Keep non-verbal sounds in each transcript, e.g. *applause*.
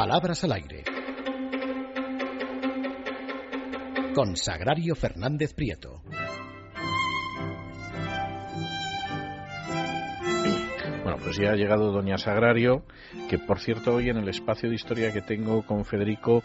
Palabras al aire. Con Sagrario Fernández Prieto. Bueno, pues ya ha llegado Doña Sagrario, que por cierto hoy en el espacio de historia que tengo con Federico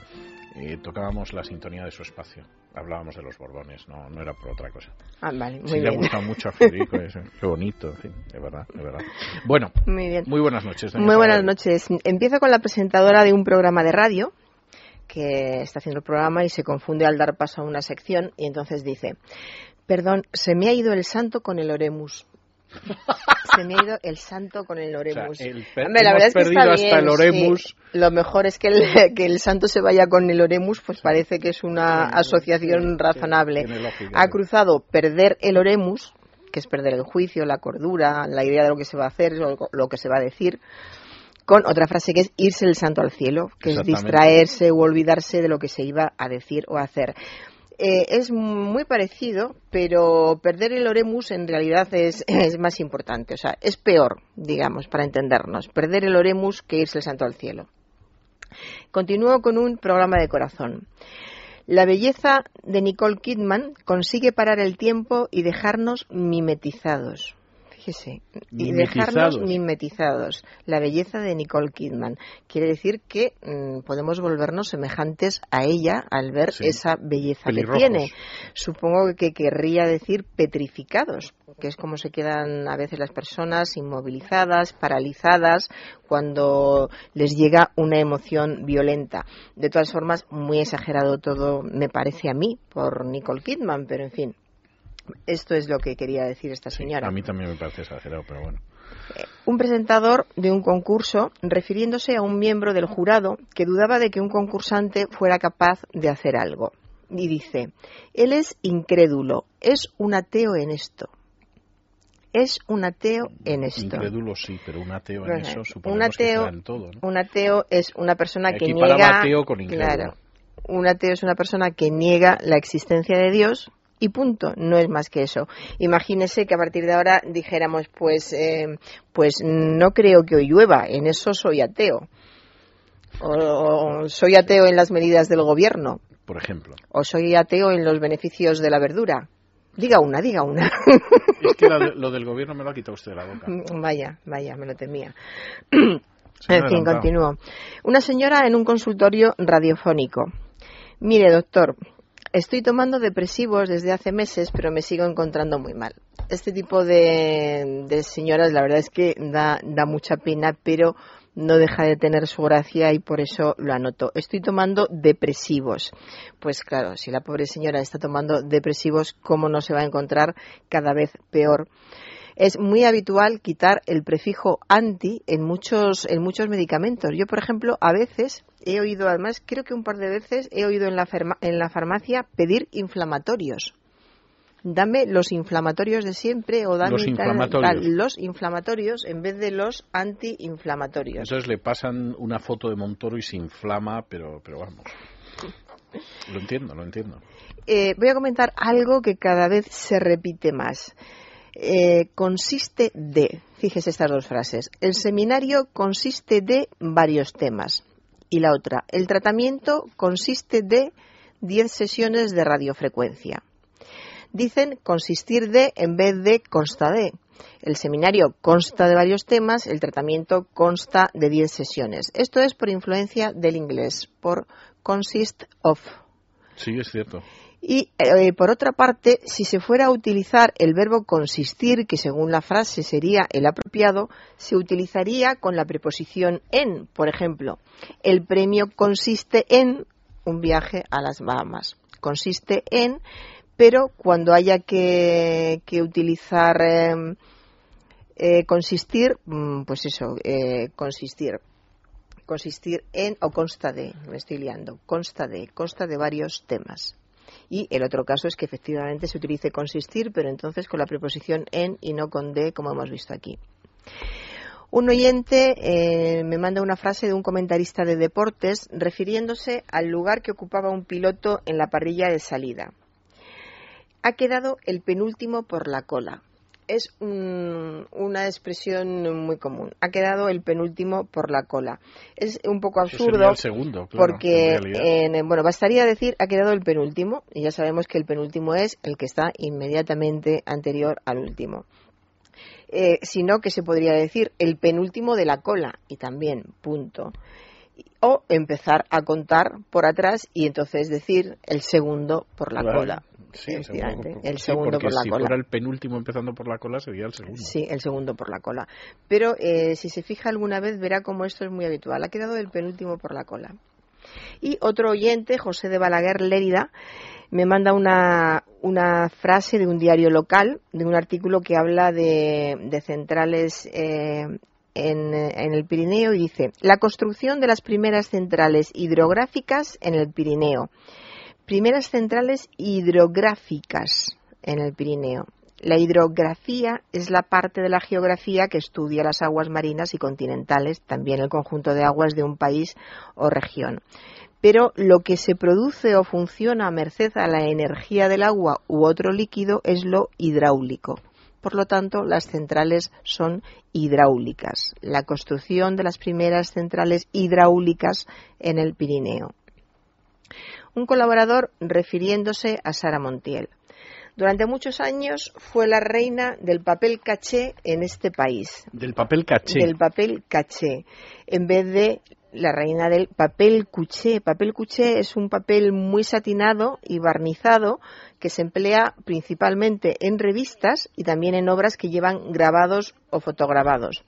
eh, tocábamos la sintonía de su espacio. Hablábamos de los Borbones, no, no era por otra cosa. Ah, vale, muy sí, le gustado mucho a Federico, eso. qué bonito, en fin, de verdad, de verdad. Bueno, Muy bien. muy buenas noches. doña Muy buenas noches. Empiezo con la presentadora de un programa de radio que está haciendo el programa y se confunde al dar paso a una sección y entonces dice, perdón, se me ha ido el santo con el oremus. *laughs* Se me ha ido el santo con el O sea, oremus. el Hombre, la verdad es que perdido está hasta bien, el oremus. sí. Lo mejor es que el, que el santo se vaya con el oremus, pues parece que es una asociación razonable. ha cruzado perder el oremus, que es perder el juicio, la cordura, la idea de lo que se va a hacer, o lo que se va a decir, con otra frase que es irse el santo al cielo, que es distraerse o olvidarse de lo que se iba a decir o a hacer. Eh, es muy parecido, pero perder el oremus en realidad es, *laughs* es más importante, o sea, es peor, digamos, para entendernos, perder el oremus que irse el santo al cielo. Continúo con un programa de corazón. La belleza de Nicole Kidman consigue parar el tiempo y dejarnos mimetizados. Fíjese, y dejarnos Mimetizados. La belleza de Nicole Kidman. Quiere decir que mm, podemos volvernos semejantes a ella al ver Sí. esa belleza Pelirrojos. que tiene. Supongo que querría decir petrificados, que es como se quedan a veces las personas inmovilizadas, paralizadas, cuando les llega una emoción violenta. De todas formas, muy exagerado todo me parece a mí por Nicole Kidman, pero en fin. Esto es lo que quería decir esta señora. A mí también me parece exagerado, pero bueno. Un presentador de un concurso, refiriéndose a un miembro del jurado que dudaba de que un concursante fuera capaz de hacer algo. Y dice, él es incrédulo, es un ateo en esto. Es un ateo en esto. Incrédulo sí, pero un ateo en eso un suponemos que ateo, será en todo, ¿no? un ateo es una persona que niega... ateo con incrédulo. claro, un ateo es una persona que niega la existencia de Dios y punto, no es más que eso. Imagínese que a partir de ahora dijéramos, pues, eh, pues no creo que hoy llueva, en eso soy ateo. O, o soy ateo en las medidas del gobierno, Por ejemplo. o soy ateo en los beneficios de la verdura. Diga una, diga una. Es que *laughs* lo del gobierno me lo ha quitado usted de la boca. vaya, vaya, me lo temía. En fin, continúo. Una señora en un consultorio radiofónico. Mire, doctor, estoy tomando depresivos desde hace meses, pero me sigo encontrando muy mal. Este tipo de, señoras, la verdad es que da mucha pena, pero no deja de tener su gracia y por eso lo anoto. Estoy tomando depresivos. Pues claro, si la pobre señora está tomando depresivos, ¿cómo no se va a encontrar cada vez peor? Es muy habitual quitar el prefijo anti en muchos en muchos medicamentos. Yo, por ejemplo, a veces he oído, además, creo que un par de veces he oído en la, ferma- en la farmacia pedir inflamatorios. Dame los inflamatorios de siempre o dame Los tal, inflamatorios. tal, los inflamatorios en vez de los antiinflamatorios. Entonces le pasan una foto de Montoro y se inflama, pero, pero vamos. *laughs* Lo entiendo, lo entiendo. Eh, voy a comentar algo que cada vez se repite más. Eh, consiste de, fíjese estas dos frases, el seminario consiste de varios temas. Y la otra, el tratamiento consiste de 10 sesiones de radiofrecuencia. Dicen consistir de en vez de consta de. El seminario consta de varios temas, el tratamiento consta de 10 sesiones. Esto es por influencia del inglés, por consist of. Sí, es cierto. Y eh, por otra parte, si se fuera a utilizar el verbo consistir, que según la frase sería el apropiado, se utilizaría con la preposición en. Por ejemplo, el premio consiste en un viaje a las Bahamas. Consiste en, pero cuando haya que, utilizar eh, eh, consistir, mm, pues eso, eh, consistir consistir en o consta de, me estoy liando, consta de, consta de varios temas. Y el otro caso es que efectivamente se utilice consistir, pero entonces con la preposición en y no con de, como hemos visto aquí. Un oyente eh, me manda una frase de un comentarista de deportes refiriéndose al lugar que ocupaba un piloto en la parrilla de salida. Ha quedado el penúltimo por la cola. Es una expresión muy común. Ha quedado el penúltimo por la cola. Es un poco absurdo. el segundo, porque, bueno, bastaría decir ha quedado el penúltimo y ya sabemos que el penúltimo es el que está inmediatamente anterior al último. Eh, sino que se podría decir el penúltimo de la cola y también punto o empezar a contar por atrás y entonces decir el segundo por la cola. Sí, el segundo por la si fuera el penúltimo empezando por la cola sería el segundo. Sí, el segundo por la cola. Pero eh, si se fija alguna vez verá cómo esto es muy habitual. Ha quedado el penúltimo por la cola. Y otro oyente, José de Balaguer Lérida, me manda una, una frase de un diario local, de un artículo que habla de, de centrales eh, en, en, el Pirineo y dice la construcción de las primeras centrales hidrográficas en el Pirineo. Primeras centrales hidrográficas en el Pirineo. La hidrografía es la parte de la geografía que estudia las aguas marinas y continentales, también el conjunto de aguas de un país o región. Pero lo que se produce o funciona a merced a la energía del agua u otro líquido es lo hidráulico. Por lo tanto, las centrales son hidráulicas. La construcción de las primeras centrales hidráulicas en el Pirineo. Un colaborador refiriéndose a Sara Montiel. Durante muchos años fue la reina del papel caché en este país. Del papel caché. Del papel caché. En vez de la reina del papel cuché. Papel cuché es un papel muy satinado y barnizado que se emplea principalmente en revistas y también en obras que llevan grabados o fotograbados.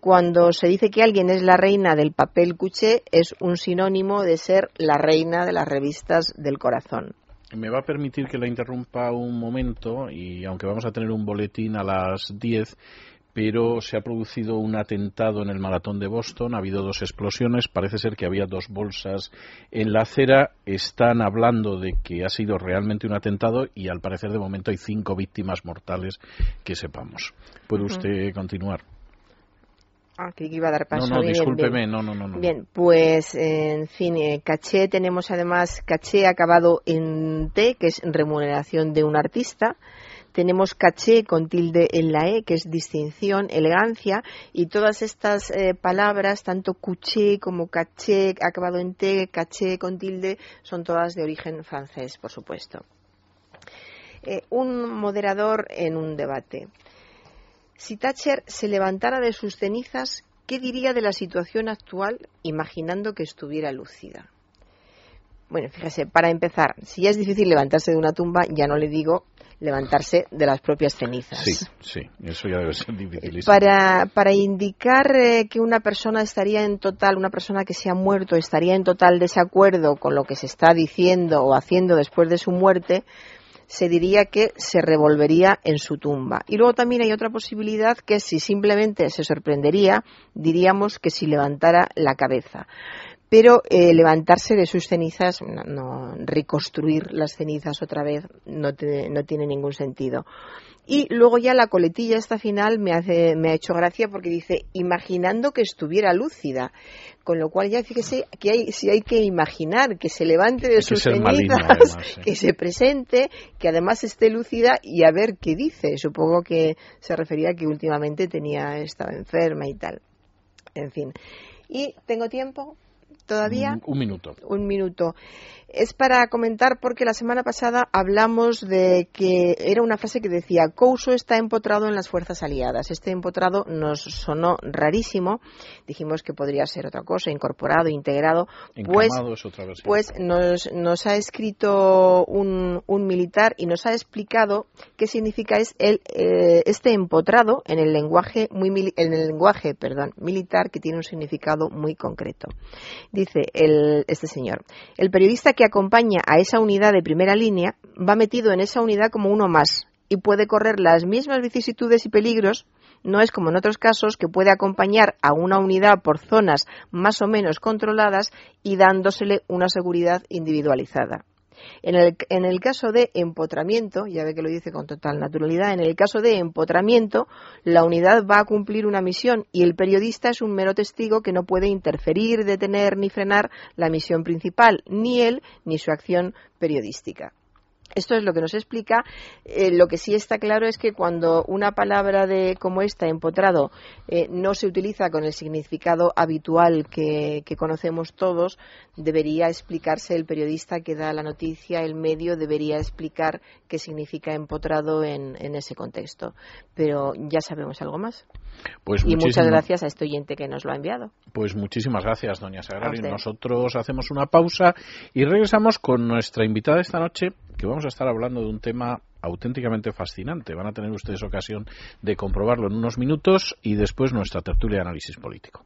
Cuando se dice que alguien es la reina del papel cuché, es un sinónimo de ser la reina de las revistas del corazón. Me va a permitir que la interrumpa un momento y aunque vamos a tener un boletín a las 10, pero se ha producido un atentado en el maratón de Boston, ha habido dos explosiones, parece ser que había dos bolsas en la acera, están hablando de que ha sido realmente un atentado y al parecer de momento hay cinco víctimas mortales que sepamos. ¿Puede usted continuar? Ah, que iba a dar paso. No, no, discúlpeme, no, no, no, Bien, pues, en fin, eh, caché, tenemos además caché acabado en T, que es remuneración de un artista, tenemos caché con tilde en la E, que es distinción, elegancia, y todas estas eh, palabras, tanto cuché como caché, acabado en T, caché con tilde, son todas de origen francés, por supuesto. Eh, un moderador en un debate. Si Thatcher se levantara de sus cenizas, ¿qué diría de la situación actual imaginando que estuviera lúcida? Bueno, fíjese, para empezar, si ya es difícil levantarse de una tumba, ya no le digo levantarse de las propias cenizas. Sí, sí, eso ya debe ser difícil. Para, para indicar eh, que una persona estaría en total, una persona que se ha muerto estaría en total desacuerdo con lo que se está diciendo o haciendo después de su muerte, se diría que se revolvería en su tumba. Y luego también hay otra posibilidad que si simplemente se sorprendería, diríamos que si levantara la cabeza pero eh, levantarse de sus cenizas, no, reconstruir las cenizas otra vez no, no, tiene ningún sentido. Y luego ya la coletilla esta final me, hace, me ha hecho gracia porque dice, imaginando que estuviera lúcida. Con lo cual ya fíjese que hay, si hay que imaginar que se levante de sus cenizas, *laughs* que se presente, que además esté lúcida y a ver qué dice. Supongo que se refería a que últimamente tenía, estaba enferma y tal. En fin. ¿Y tengo tiempo? Todavía? Un minuto. Un minuto. Es para comentar porque la semana pasada hablamos de que era una frase que decía Couso está empotrado en las fuerzas aliadas. Este empotrado nos sonó rarísimo. Dijimos que podría ser otra cosa, incorporado, integrado. Pues, pues nos, nos, ha escrito un, un, militar y nos ha explicado qué significa es el, eh, este empotrado en el lenguaje muy en el lenguaje, perdón, militar que tiene un significado muy concreto. Dice el, este señor, el periodista que acompaña a esa unidad de primera línea va metido en esa unidad como uno más y puede correr las mismas vicisitudes y peligros no es como en otros casos que puede acompañar a una unidad por zonas más o menos controladas y dándosele una seguridad individualizada. En el, caso de empotramiento, ya ve que lo dice con total naturalidad, en el caso de empotramiento, la unidad va a cumplir una misión y el periodista es un mero testigo que no puede interferir, detener ni frenar la misión principal, ni él ni su acción periodística. Esto es lo que nos explica. Eh, lo que sí está claro es que cuando una palabra de como esta, empotrado, eh, no se utiliza con el significado habitual que, conocemos todos, debería explicarse el periodista que da la noticia, el medio debería explicar qué significa empotrado en, ese contexto. Pero ya sabemos algo más. Pues y muchas gracias a este oyente que nos lo ha enviado. Pues muchísimas gracias, doña Sagrario. Nosotros hacemos una pausa y regresamos con nuestra invitada esta noche, que vamos a estar hablando de un tema auténticamente fascinante. Van a tener ustedes ocasión de comprobarlo en unos minutos y después nuestra tertulia de análisis político.